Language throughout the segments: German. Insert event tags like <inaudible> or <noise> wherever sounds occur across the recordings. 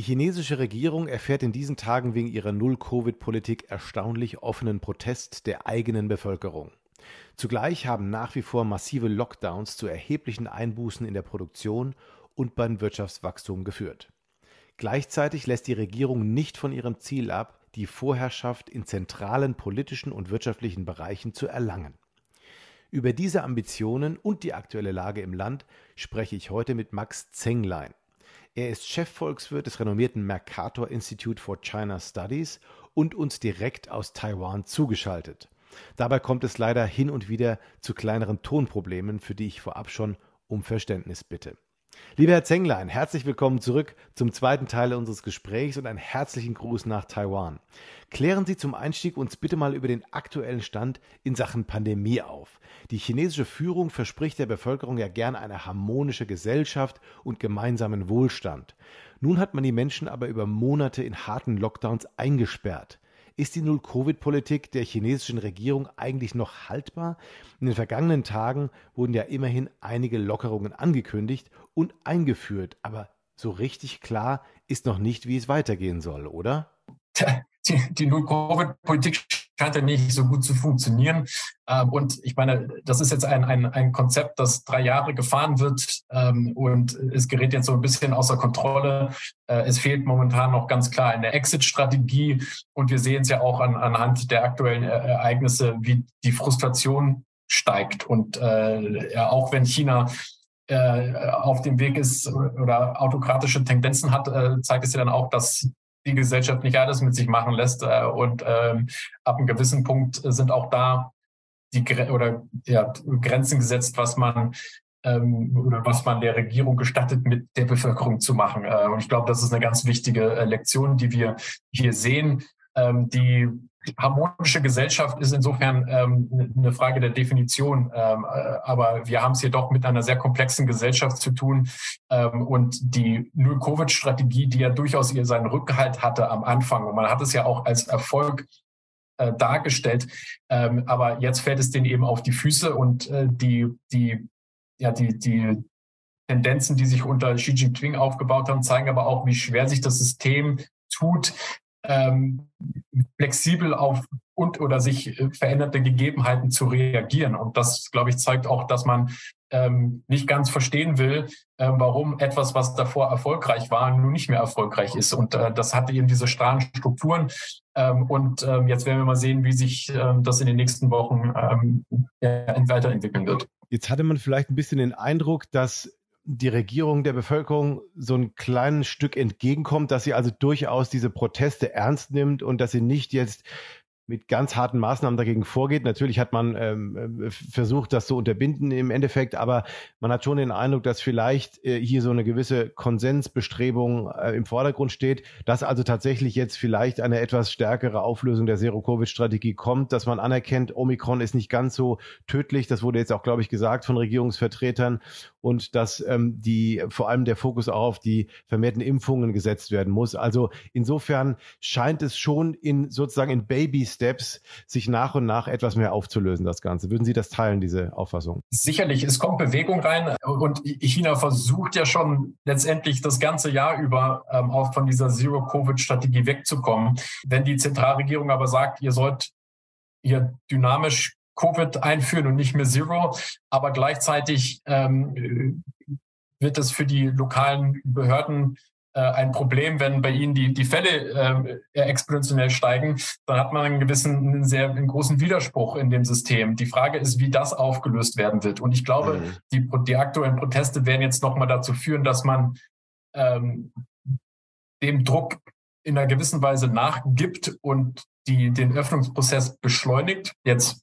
Die chinesische Regierung erfährt in diesen Tagen wegen ihrer Null-Covid-Politik erstaunlich offenen Protest der eigenen Bevölkerung. Zugleich haben nach wie vor massive Lockdowns zu erheblichen Einbußen in der Produktion und beim Wirtschaftswachstum geführt. Gleichzeitig lässt die Regierung nicht von ihrem Ziel ab, die Vorherrschaft in zentralen politischen und wirtschaftlichen Bereichen zu erlangen. Über diese Ambitionen und die aktuelle Lage im Land spreche ich heute mit Max Zenglein. Er ist Chefvolkswirt des renommierten Mercator Institute for China Studies und uns direkt aus Taiwan zugeschaltet. Dabei kommt es leider hin und wieder zu kleineren Tonproblemen, für die ich vorab schon um Verständnis bitte. Lieber Herr Zenglein, herzlich willkommen zurück zum zweiten Teil unseres Gesprächs und einen herzlichen Gruß nach Taiwan. Klären Sie zum Einstieg uns bitte mal über den aktuellen Stand in Sachen Pandemie auf. Die chinesische Führung verspricht der Bevölkerung ja gern eine harmonische Gesellschaft und gemeinsamen Wohlstand. Nun hat man die Menschen aber über Monate in harten Lockdowns eingesperrt. Ist die Null-Covid-Politik der chinesischen Regierung eigentlich noch haltbar? In den vergangenen Tagen wurden ja immerhin einige Lockerungen angekündigt und eingeführt, aber so richtig klar ist noch nicht, wie es weitergehen soll, oder? Die, die Null-Covid-Politik scheint ja nicht so gut zu funktionieren. Ähm, und ich meine, das ist jetzt ein, ein, ein Konzept, das drei Jahre gefahren wird ähm, und es gerät jetzt so ein bisschen außer Kontrolle. Äh, es fehlt momentan noch ganz klar eine Exit-Strategie und wir sehen es ja auch an, anhand der aktuellen Ereignisse, wie die Frustration steigt. Und äh, auch wenn China äh, auf dem Weg ist oder autokratische Tendenzen hat, äh, zeigt es ja dann auch, dass die Gesellschaft nicht alles mit sich machen lässt. Äh, und ähm, ab einem gewissen Punkt sind auch da die oder ja, Grenzen gesetzt, was man ähm, oder was man der Regierung gestattet, mit der Bevölkerung zu machen. Äh, und ich glaube, das ist eine ganz wichtige äh, Lektion, die wir hier sehen. Ähm, die harmonische Gesellschaft ist insofern ähm, eine Frage der Definition, ähm, äh, aber wir haben es hier doch mit einer sehr komplexen Gesellschaft zu tun ähm, und die Null-Covid-Strategie, die ja durchaus ihr seinen Rückhalt hatte am Anfang und man hat es ja auch als Erfolg äh, dargestellt, ähm, aber jetzt fällt es denen eben auf die Füße und äh, die die ja die die Tendenzen, die sich unter Xi Jinping aufgebaut haben, zeigen aber auch, wie schwer sich das System tut, ähm, flexibel auf und oder sich äh, veränderte Gegebenheiten zu reagieren. Und das, glaube ich, zeigt auch, dass man ähm, nicht ganz verstehen will, äh, warum etwas, was davor erfolgreich war, nun nicht mehr erfolgreich ist. Und äh, das hatte eben diese starren Strukturen. Ähm, und ähm, jetzt werden wir mal sehen, wie sich ähm, das in den nächsten Wochen ähm, weiterentwickeln wird. Jetzt hatte man vielleicht ein bisschen den Eindruck, dass die Regierung der Bevölkerung so ein kleines Stück entgegenkommt, dass sie also durchaus diese Proteste ernst nimmt und dass sie nicht jetzt mit ganz harten Maßnahmen dagegen vorgeht. Natürlich hat man ähm, äh, versucht, das zu unterbinden im Endeffekt, aber man hat schon den Eindruck, dass vielleicht äh, hier so eine gewisse Konsensbestrebung äh, im Vordergrund steht, dass also tatsächlich jetzt vielleicht eine etwas stärkere Auflösung der Zero-Covid-Strategie kommt, dass man anerkennt, Omikron ist nicht ganz so tödlich. Das wurde jetzt auch, glaube ich, gesagt von Regierungsvertretern und dass ähm, die vor allem der Fokus auch auf die vermehrten Impfungen gesetzt werden muss. Also insofern scheint es schon in sozusagen in Babys Steps sich nach und nach etwas mehr aufzulösen, das Ganze. Würden Sie das teilen, diese Auffassung? Sicherlich, es kommt Bewegung rein und China versucht ja schon letztendlich das ganze Jahr über ähm, auch von dieser Zero-Covid-Strategie wegzukommen. Wenn die Zentralregierung aber sagt, ihr sollt hier dynamisch Covid einführen und nicht mehr Zero, aber gleichzeitig ähm, wird es für die lokalen Behörden äh, ein Problem, wenn bei Ihnen die, die Fälle äh, exponentiell steigen, dann hat man einen gewissen, einen sehr einen großen Widerspruch in dem System. Die Frage ist, wie das aufgelöst werden wird. Und ich glaube, mhm. die, die aktuellen Proteste werden jetzt nochmal dazu führen, dass man ähm, dem Druck in einer gewissen Weise nachgibt und die, den Öffnungsprozess beschleunigt. Jetzt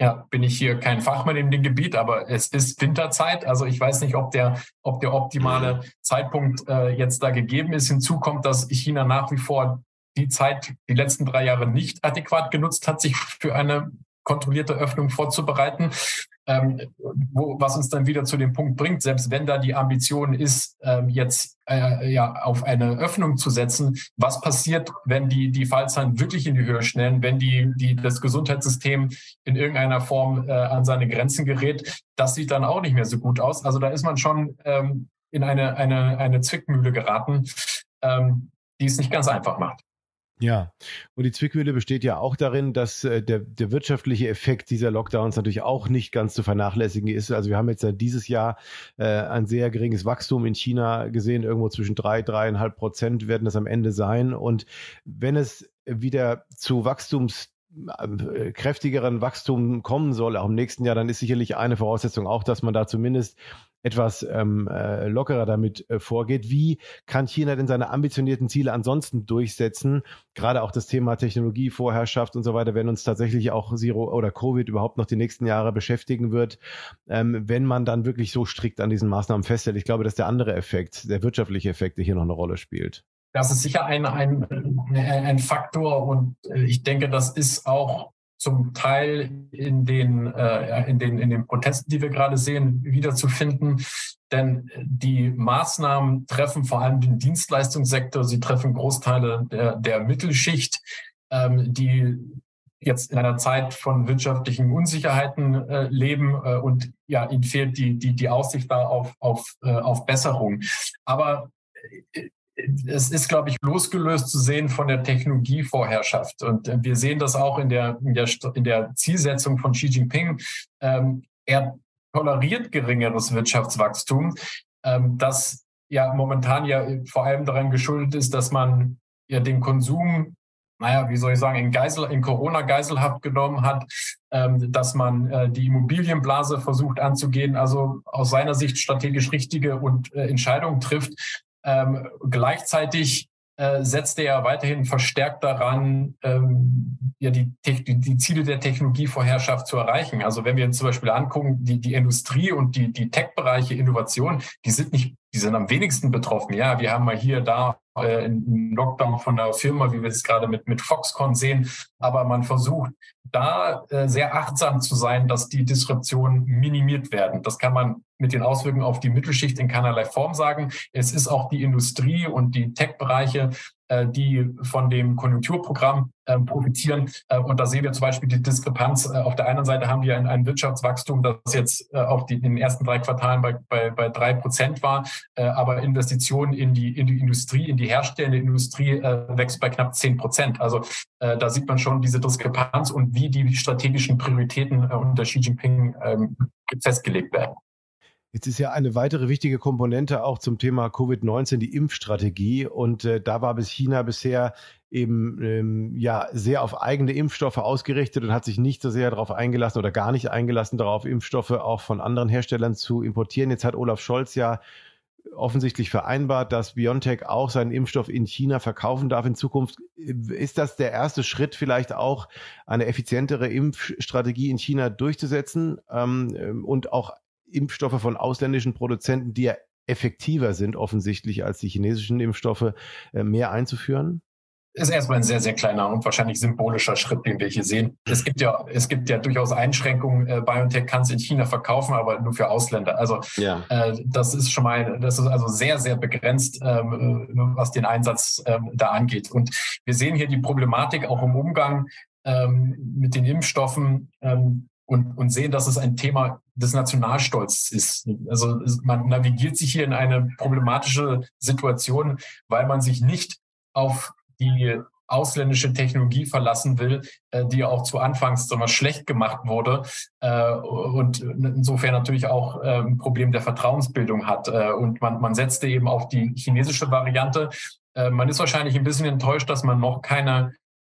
ja, bin ich hier kein Fachmann in dem Gebiet, aber es ist Winterzeit. Also ich weiß nicht, ob der, ob der optimale Zeitpunkt äh, jetzt da gegeben ist. Hinzu kommt, dass China nach wie vor die Zeit, die letzten drei Jahre nicht adäquat genutzt hat, sich für eine kontrollierte Öffnung vorzubereiten. Ähm, wo, was uns dann wieder zu dem Punkt bringt, selbst wenn da die Ambition ist, ähm, jetzt äh, ja auf eine Öffnung zu setzen, was passiert, wenn die die Fallzahlen wirklich in die Höhe schnellen, wenn die die das Gesundheitssystem in irgendeiner Form äh, an seine Grenzen gerät, das sieht dann auch nicht mehr so gut aus. Also da ist man schon ähm, in eine eine eine Zwickmühle geraten, ähm, die es nicht ganz einfach macht. Ja, und die Zwickmühle besteht ja auch darin, dass äh, der, der wirtschaftliche Effekt dieser Lockdowns natürlich auch nicht ganz zu vernachlässigen ist. Also wir haben jetzt ja dieses Jahr äh, ein sehr geringes Wachstum in China gesehen, irgendwo zwischen drei, dreieinhalb Prozent werden das am Ende sein. Und wenn es wieder zu Wachstums äh, kräftigeren Wachstum kommen soll, auch im nächsten Jahr, dann ist sicherlich eine Voraussetzung auch, dass man da zumindest etwas ähm, äh, lockerer damit äh, vorgeht. Wie kann China denn seine ambitionierten Ziele ansonsten durchsetzen? Gerade auch das Thema Technologievorherrschaft und so weiter, wenn uns tatsächlich auch Zero oder Covid überhaupt noch die nächsten Jahre beschäftigen wird, ähm, wenn man dann wirklich so strikt an diesen Maßnahmen festhält. Ich glaube, dass der andere Effekt, der wirtschaftliche Effekt, der hier noch eine Rolle spielt. Das ist sicher ein, ein, ein Faktor und äh, ich denke, das ist auch zum Teil in den, äh, in den, in den Protesten, die wir gerade sehen, wiederzufinden. Denn die Maßnahmen treffen vor allem den Dienstleistungssektor, sie treffen Großteile der, der Mittelschicht, ähm, die jetzt in einer Zeit von wirtschaftlichen Unsicherheiten äh, leben äh, und ja, ihnen fehlt die, die, die Aussicht da auf, auf, äh, auf Besserung. Aber äh, es ist, glaube ich, losgelöst zu sehen von der Technologievorherrschaft. Und äh, wir sehen das auch in der, in der, in der Zielsetzung von Xi Jinping. Ähm, er toleriert geringeres Wirtschaftswachstum, ähm, das ja momentan ja vor allem daran geschuldet ist, dass man ja den Konsum naja, wie soll ich sagen, in, Geisel, in Corona-Geiselhaft genommen hat, ähm, dass man äh, die Immobilienblase versucht anzugehen, also aus seiner Sicht strategisch richtige und äh, Entscheidungen trifft. Ähm, gleichzeitig äh, setzte er weiterhin verstärkt daran, ähm, ja, die, die Ziele der Technologievorherrschaft zu erreichen. Also wenn wir uns zum Beispiel angucken, die, die Industrie und die, die Tech-Bereiche Innovation, die sind nicht, die sind am wenigsten betroffen. Ja, wir haben mal hier, da äh, einen Lockdown von der Firma, wie wir es gerade mit, mit Foxconn sehen. Aber man versucht da äh, sehr achtsam zu sein, dass die Disruptionen minimiert werden. Das kann man mit den Auswirkungen auf die Mittelschicht in keinerlei Form sagen. Es ist auch die Industrie und die Tech-Bereiche, die von dem Konjunkturprogramm äh, profitieren. Äh, und da sehen wir zum Beispiel die Diskrepanz. Auf der einen Seite haben wir ein, ein Wirtschaftswachstum, das jetzt auf die, in den ersten drei Quartalen bei, bei, bei drei Prozent war, aber Investitionen in die, in die Industrie, in die herstellende Industrie wächst bei knapp zehn Prozent. Also da sieht man schon diese Diskrepanz und wie die strategischen Prioritäten unter Xi Jinping ähm, festgelegt werden. Jetzt ist ja eine weitere wichtige Komponente auch zum Thema Covid-19 die Impfstrategie. Und äh, da war bis China bisher eben ähm, ja sehr auf eigene Impfstoffe ausgerichtet und hat sich nicht so sehr darauf eingelassen oder gar nicht eingelassen darauf, Impfstoffe auch von anderen Herstellern zu importieren. Jetzt hat Olaf Scholz ja offensichtlich vereinbart, dass BioNTech auch seinen Impfstoff in China verkaufen darf in Zukunft. Ist das der erste Schritt, vielleicht auch eine effizientere Impfstrategie in China durchzusetzen ähm, und auch Impfstoffe von ausländischen Produzenten, die ja effektiver sind offensichtlich als die chinesischen Impfstoffe, äh, mehr einzuführen? ist erstmal ein sehr, sehr kleiner und wahrscheinlich symbolischer Schritt, den wir hier sehen. Es gibt ja, es gibt ja durchaus Einschränkungen. Äh, BioNTech kann es in China verkaufen, aber nur für Ausländer. Also ja. äh, das ist schon mal, das ist also sehr, sehr begrenzt, ähm, äh, was den Einsatz ähm, da angeht. Und wir sehen hier die Problematik auch im Umgang ähm, mit den Impfstoffen. Ähm, und, und sehen, dass es ein Thema des Nationalstolzes ist. Also man navigiert sich hier in eine problematische Situation, weil man sich nicht auf die ausländische Technologie verlassen will, äh, die auch zu Anfangs so schlecht gemacht wurde äh, und insofern natürlich auch äh, ein Problem der Vertrauensbildung hat. Und man, man setzte eben auf die chinesische Variante. Man ist wahrscheinlich ein bisschen enttäuscht, dass man noch keine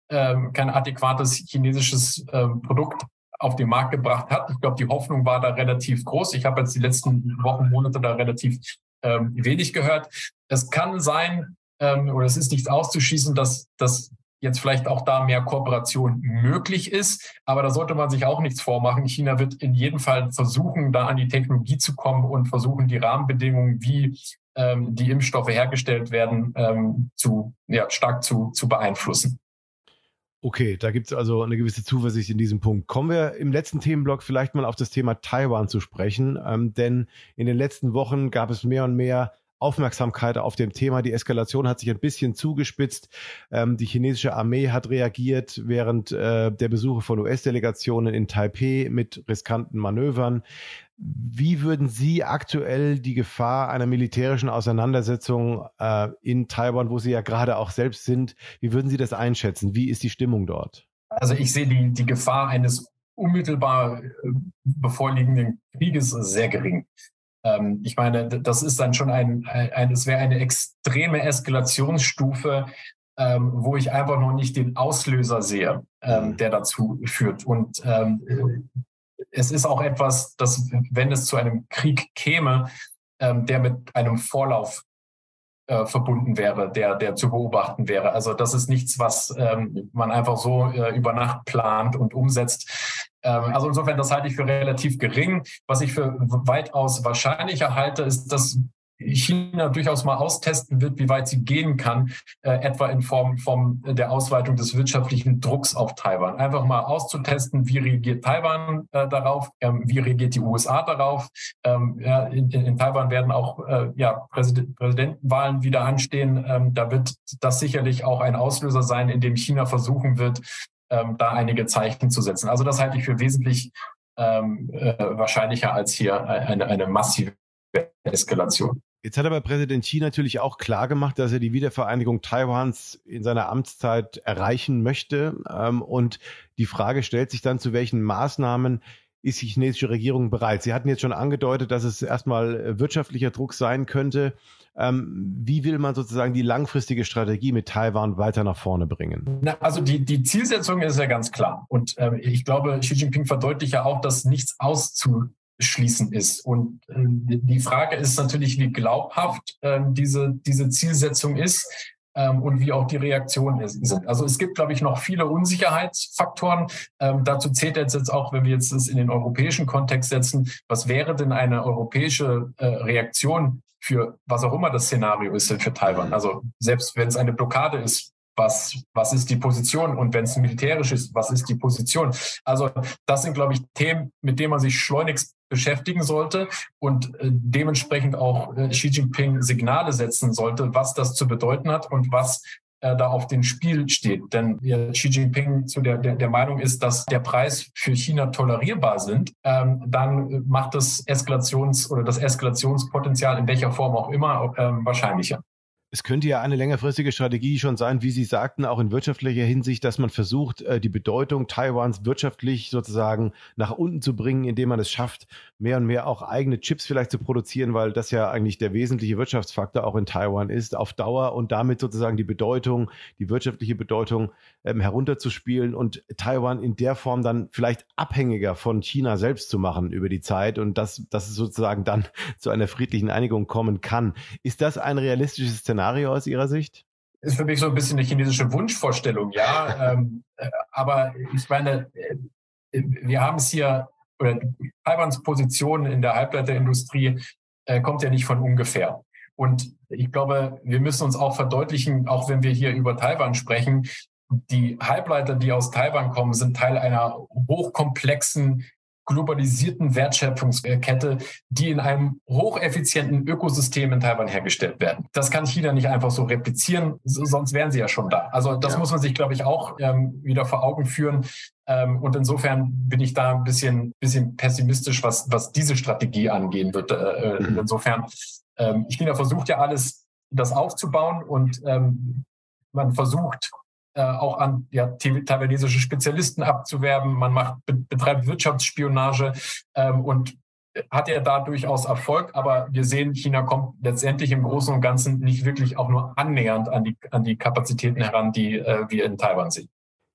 kein adäquates chinesisches Produkt auf den Markt gebracht hat. Ich glaube, die Hoffnung war da relativ groß. Ich habe jetzt die letzten Wochen, Monate da relativ ähm, wenig gehört. Es kann sein, ähm, oder es ist nicht auszuschließen, dass, dass jetzt vielleicht auch da mehr Kooperation möglich ist. Aber da sollte man sich auch nichts vormachen. China wird in jedem Fall versuchen, da an die Technologie zu kommen und versuchen, die Rahmenbedingungen, wie ähm, die Impfstoffe hergestellt werden, ähm, zu, ja, stark zu, zu beeinflussen. Okay, da gibt es also eine gewisse Zuversicht in diesem Punkt. Kommen wir im letzten Themenblock vielleicht mal auf das Thema Taiwan zu sprechen, ähm, denn in den letzten Wochen gab es mehr und mehr Aufmerksamkeit auf dem Thema. Die Eskalation hat sich ein bisschen zugespitzt. Ähm, die chinesische Armee hat reagiert während äh, der Besuche von US-Delegationen in Taipei mit riskanten Manövern. Wie würden Sie aktuell die Gefahr einer militärischen Auseinandersetzung äh, in Taiwan, wo Sie ja gerade auch selbst sind, wie würden Sie das einschätzen? Wie ist die Stimmung dort? Also ich sehe die, die Gefahr eines unmittelbar äh, bevorliegenden Krieges sehr gering. Ähm, ich meine, das ist dann schon ein, ein es wäre eine extreme Eskalationsstufe, ähm, wo ich einfach noch nicht den Auslöser sehe, ähm, mhm. der dazu führt. Und ähm, es ist auch etwas, dass wenn es zu einem Krieg käme, ähm, der mit einem Vorlauf äh, verbunden wäre, der, der zu beobachten wäre. Also das ist nichts, was ähm, man einfach so äh, über Nacht plant und umsetzt. Ähm, also insofern, das halte ich für relativ gering. Was ich für weitaus wahrscheinlicher halte, ist, dass China durchaus mal austesten wird, wie weit sie gehen kann, äh, etwa in Form von der Ausweitung des wirtschaftlichen Drucks auf Taiwan. Einfach mal auszutesten, wie reagiert Taiwan äh, darauf, ähm, wie reagiert die USA darauf. Ähm, ja, in, in, Taiwan werden auch äh, ja, Präsident, Präsidentenwahlen wieder anstehen. Ähm, da wird das sicherlich auch ein Auslöser sein, in dem China versuchen wird, ähm, da einige Zeichen zu setzen. Also das halte ich für wesentlich ähm, äh, wahrscheinlicher als hier eine, eine massive Eskalation. Jetzt hat aber Präsident Xi natürlich auch klar gemacht, dass er die Wiedervereinigung Taiwans in seiner Amtszeit erreichen möchte. Ähm, und die Frage stellt sich dann, zu welchen Maßnahmen ist die chinesische Regierung bereit? Sie hatten jetzt schon angedeutet, dass es erstmal wirtschaftlicher Druck sein könnte. Ähm, wie will man sozusagen die langfristige Strategie mit Taiwan weiter nach vorne bringen? Na, also die, die Zielsetzung ist ja ganz klar. Und äh, ich glaube, Xi Jinping verdeutlicht ja auch, dass nichts auszuschließen ist. Und äh, die Frage ist natürlich, wie glaubhaft äh, diese, diese Zielsetzung ist ähm, und wie auch die Reaktionen sind. Also es gibt, glaube ich, noch viele Unsicherheitsfaktoren. Ähm, dazu zählt jetzt, jetzt auch, wenn wir jetzt das in den europäischen Kontext setzen, was wäre denn eine europäische äh, Reaktion für was auch immer das Szenario ist für Taiwan. Also selbst wenn es eine Blockade ist, was, was ist die Position? Und wenn es militärisch ist, was ist die Position? Also das sind, glaube ich, Themen, mit denen man sich schleunigst beschäftigen sollte und äh, dementsprechend auch äh, Xi Jinping Signale setzen sollte, was das zu bedeuten hat und was äh, da auf dem Spiel steht. Denn Xi Jinping zu der, der, der Meinung ist, dass der Preis für China tolerierbar sind, ähm, dann macht das Eskalations- oder das Eskalationspotenzial in welcher Form auch immer ähm, wahrscheinlicher. Es könnte ja eine längerfristige Strategie schon sein, wie Sie sagten, auch in wirtschaftlicher Hinsicht, dass man versucht, äh, die Bedeutung Taiwans wirtschaftlich sozusagen nach unten zu bringen, indem man es schafft, mehr und mehr auch eigene Chips vielleicht zu produzieren, weil das ja eigentlich der wesentliche Wirtschaftsfaktor auch in Taiwan ist, auf Dauer und damit sozusagen die Bedeutung, die wirtschaftliche Bedeutung ähm, herunterzuspielen und Taiwan in der Form dann vielleicht abhängiger von China selbst zu machen über die Zeit und dass, dass es sozusagen dann <laughs> zu einer friedlichen Einigung kommen kann. Ist das ein realistisches Szenario? Szenario aus Ihrer Sicht? Ist für mich so ein bisschen eine chinesische Wunschvorstellung, ja. <laughs> ähm, äh, aber ich meine, äh, wir haben es hier, oder Taiwans Position in der Halbleiterindustrie äh, kommt ja nicht von ungefähr. Und ich glaube, wir müssen uns auch verdeutlichen, auch wenn wir hier über Taiwan sprechen, die Halbleiter, die aus Taiwan kommen, sind Teil einer hochkomplexen globalisierten Wertschöpfungskette, die in einem hocheffizienten Ökosystem in Taiwan hergestellt werden. Das kann China nicht einfach so replizieren, sonst wären sie ja schon da. Also das ja. muss man sich, glaube ich, auch ähm, wieder vor Augen führen. Ähm, und insofern bin ich da ein bisschen, bisschen pessimistisch, was, was diese Strategie angehen wird. Äh, äh mhm. Insofern, ähm, China versucht ja alles, das aufzubauen und ähm, man versucht, äh, auch an ja, taiwanesische Spezialisten abzuwerben. Man macht, betreibt Wirtschaftsspionage ähm, und hat ja da durchaus Erfolg, aber wir sehen, China kommt letztendlich im Großen und Ganzen nicht wirklich auch nur annähernd an die, an die Kapazitäten heran, die äh, wir in Taiwan sehen.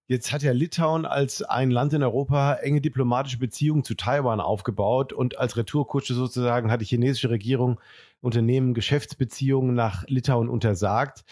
Jetzt hat ja Litauen als ein Land in Europa enge diplomatische Beziehungen zu Taiwan aufgebaut und als Retourkutsche sozusagen hat die chinesische Regierung Unternehmen Geschäftsbeziehungen nach Litauen untersagt.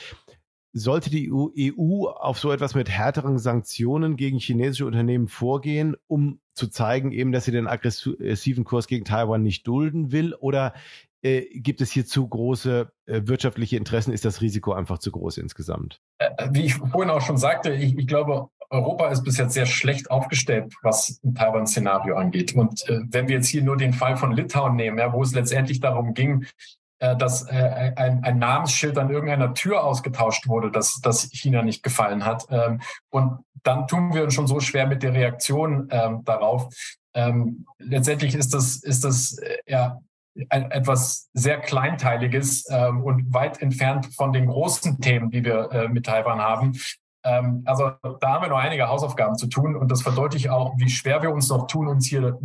Sollte die EU e auf so etwas mit härteren Sanktionen gegen chinesische Unternehmen vorgehen, um zu zeigen, eben, dass sie den aggressiven Kurs gegen Taiwan nicht dulden will? Oder äh, gibt es hier zu große äh, wirtschaftliche Interessen? Ist das Risiko einfach zu groß insgesamt? Äh, wie ich vorhin auch schon sagte, ich, ich glaube, Europa ist bis jetzt sehr schlecht aufgestellt, was ein Taiwan-Szenario angeht. Und äh, wenn wir jetzt hier nur den Fall von Litauen nehmen, ja, wo es letztendlich darum ging, dass äh, ein, ein, Namensschild an irgendeiner Tür ausgetauscht wurde, dass das China nicht gefallen hat. Ähm, und dann tun wir uns schon so schwer mit der Reaktion ähm, darauf. Ähm, letztendlich ist das, ist das äh, ja ein, etwas sehr Kleinteiliges ähm, und weit entfernt von den großen Themen, die wir äh, mit Taiwan haben. Ähm, also da haben wir noch einige Hausaufgaben zu tun und das verdeutlicht auch, wie schwer wir uns noch tun, uns hier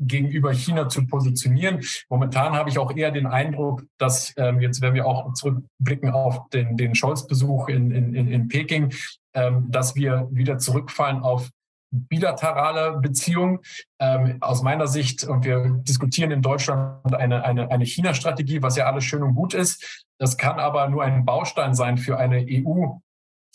gegenüber China zu positionieren. Momentan habe ich auch eher den Eindruck, dass ähm, jetzt, wenn wir auch zurückblicken auf den, den Scholz-Besuch in, in, in Peking, ähm, dass wir wieder zurückfallen auf bilaterale Beziehungen. Ähm, aus meiner Sicht, und wir diskutieren in Deutschland eine, eine, eine China-Strategie, was ja alles schön und gut ist. Das kann aber nur ein Baustein sein für eine EU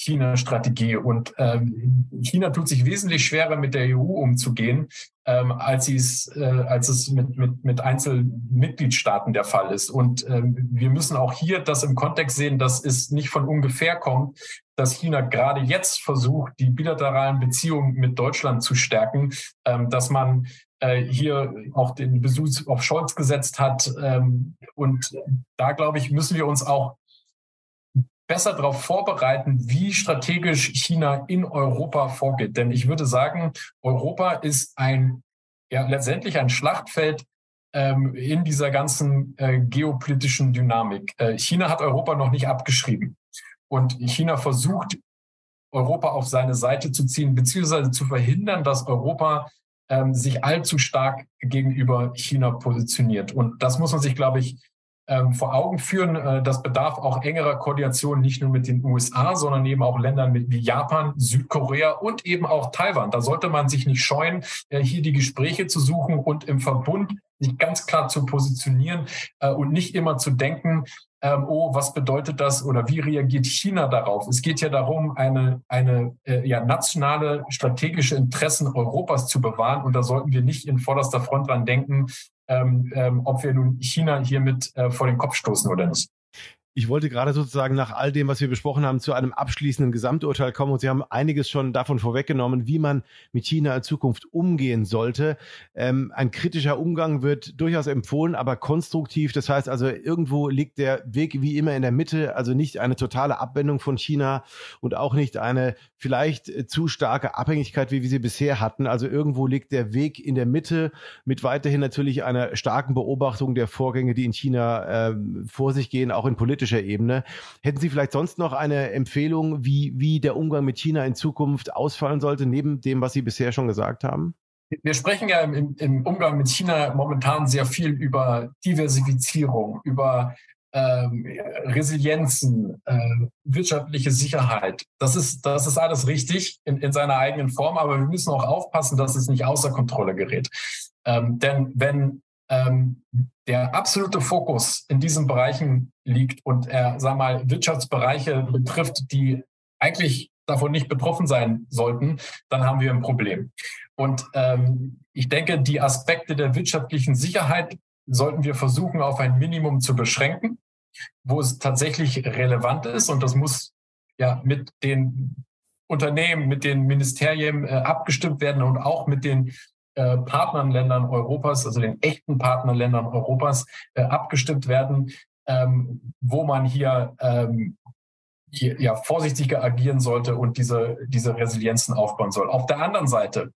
China-Strategie. Und ähm, China tut sich wesentlich schwerer, mit der EU umzugehen, ähm, als, äh, als es mit, mit, mit Einzelmitgliedstaaten der Fall ist. Und ähm, wir müssen auch hier das im Kontext sehen, dass es nicht von ungefähr kommt, dass China gerade jetzt versucht, die bilateralen Beziehungen mit Deutschland zu stärken, ähm, dass man äh, hier auch den Besuch auf Scholz gesetzt hat. Ähm, und da, glaube ich, müssen wir uns auch besser darauf vorbereiten, wie strategisch China in Europa vorgeht. Denn ich würde sagen, Europa ist ein, ja, letztendlich ein Schlachtfeld ähm, in dieser ganzen äh, geopolitischen Dynamik. Äh, China hat Europa noch nicht abgeschrieben. Und China versucht, Europa auf seine Seite zu ziehen, beziehungsweise zu verhindern, dass Europa ähm, sich allzu stark gegenüber China positioniert. Und das muss man sich, glaube ich, ähm, vor Augen führen. Äh, das bedarf auch engerer Koordination nicht nur mit den USA, sondern eben auch Ländern wie Japan, Südkorea und eben auch Taiwan. Da sollte man sich nicht scheuen, äh, hier die Gespräche zu suchen und im Verbund sich ganz klar zu positionieren äh, und nicht immer zu denken, ähm, oh, was bedeutet das oder wie reagiert China darauf? Es geht ja darum, eine, eine äh, ja, nationale strategische Interessen Europas zu bewahren und da sollten wir nicht in vorderster Front dran denken, ähm, ähm, ob wir nun China hiermit äh, vor den Kopf stoßen oder nicht. Ich wollte gerade sozusagen nach all dem, was wir besprochen haben, zu einem abschließenden Gesamturteil kommen. Und Sie haben einiges schon davon vorweggenommen, wie man mit China in Zukunft umgehen sollte. Ähm, ein kritischer Umgang wird durchaus empfohlen, aber konstruktiv. Das heißt also, irgendwo liegt der Weg wie immer in der Mitte. Also nicht eine totale Abwendung von China und auch nicht eine vielleicht äh, zu starke Abhängigkeit, wie wir sie bisher hatten. Also irgendwo liegt der Weg in der Mitte mit weiterhin natürlich einer starken Beobachtung der Vorgänge, die in China äh, vor sich gehen, auch in politischen politischer Ebene. Hätten Sie vielleicht sonst noch eine Empfehlung, wie, wie der Umgang mit China in Zukunft ausfallen sollte, neben dem, was Sie bisher schon gesagt haben? Wir sprechen ja im, im Umgang mit China momentan sehr viel über Diversifizierung, über ähm, Resilienzen, äh, wirtschaftliche Sicherheit. Das ist, das ist alles richtig in, in seiner eigenen Form, aber wir müssen auch aufpassen, dass es nicht außer Kontrolle gerät. Ähm, denn wenn ähm, der absolute Fokus in diesen Bereichen liegt und er, sag mal, Wirtschaftsbereiche betrifft, die eigentlich davon nicht betroffen sein sollten, dann haben wir ein Problem. Und ähm, ich denke, die Aspekte der wirtschaftlichen Sicherheit sollten wir versuchen, auf ein Minimum zu beschränken, wo es tatsächlich relevant ist. Und das muss ja mit den Unternehmen, mit den Ministerien äh, abgestimmt werden und auch mit den äh, Partnerländern Europas, also den echten Partnerländern Europas, äh, abgestimmt werden, ähm, wo man hier, ähm, hier ja, vorsichtiger agieren sollte und diese, diese Resilienzen aufbauen soll. Auf der anderen Seite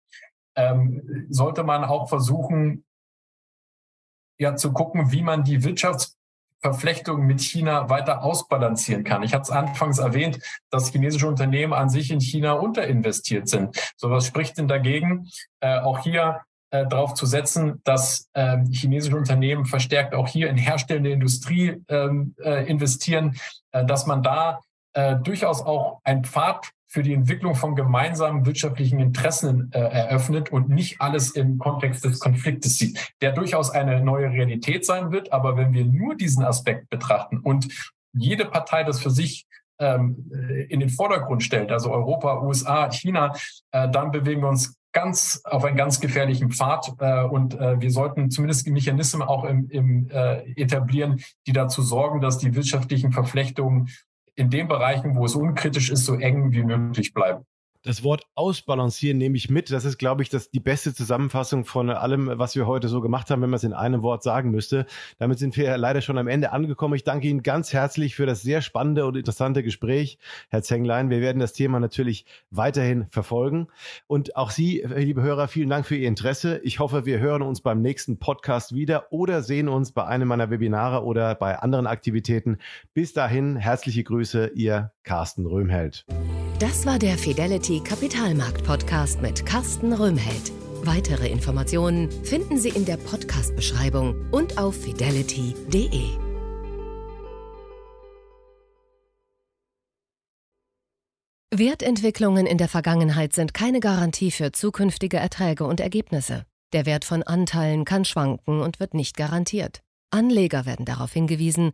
ähm, sollte man auch versuchen, ja, zu gucken, wie man die Wirtschafts Verflechtung mit China weiter ausbalancieren kann. Ich hatte es anfangs erwähnt, dass chinesische Unternehmen an sich in China unterinvestiert sind. So was spricht denn dagegen, äh, auch hier äh, darauf zu setzen, dass äh, chinesische Unternehmen verstärkt auch hier in herstellende Industrie ähm, äh, investieren, äh, dass man da äh, durchaus auch ein Pfad für die Entwicklung von gemeinsamen wirtschaftlichen Interessen äh, eröffnet und nicht alles im Kontext des Konfliktes sieht, der durchaus eine neue Realität sein wird. Aber wenn wir nur diesen Aspekt betrachten und jede Partei das für sich ähm, in den Vordergrund stellt, also Europa, USA, China, äh, dann bewegen wir uns ganz auf einen ganz gefährlichen Pfad äh, und äh, wir sollten zumindest Mechanismen auch im, im, äh, etablieren, die dazu sorgen, dass die wirtschaftlichen Verflechtungen in den Bereichen, wo es unkritisch ist, so eng wie möglich bleiben. Das Wort ausbalancieren nehme ich mit. Das ist, glaube ich, das die beste Zusammenfassung von allem, was wir heute so gemacht haben, wenn man es in einem Wort sagen müsste. Damit sind wir leider schon am Ende angekommen. Ich danke Ihnen ganz herzlich für das sehr spannende und interessante Gespräch, Herr Zenglein. Wir werden das Thema natürlich weiterhin verfolgen. Und auch Sie, liebe Hörer, vielen Dank für Ihr Interesse. Ich hoffe, wir hören uns beim nächsten Podcast wieder oder sehen uns bei einem meiner Webinare oder bei anderen Aktivitäten. Bis dahin, herzliche Grüße, Ihr Carsten Röhmheld. Das war der Fidelity Kapitalmarkt Podcast mit Carsten Röhmheld. Weitere Informationen finden Sie in der Podcast-Beschreibung und auf fidelity.de. Wertentwicklungen in der Vergangenheit sind keine Garantie für zukünftige Erträge und Ergebnisse. Der Wert von Anteilen kann schwanken und wird nicht garantiert. Anleger werden darauf hingewiesen,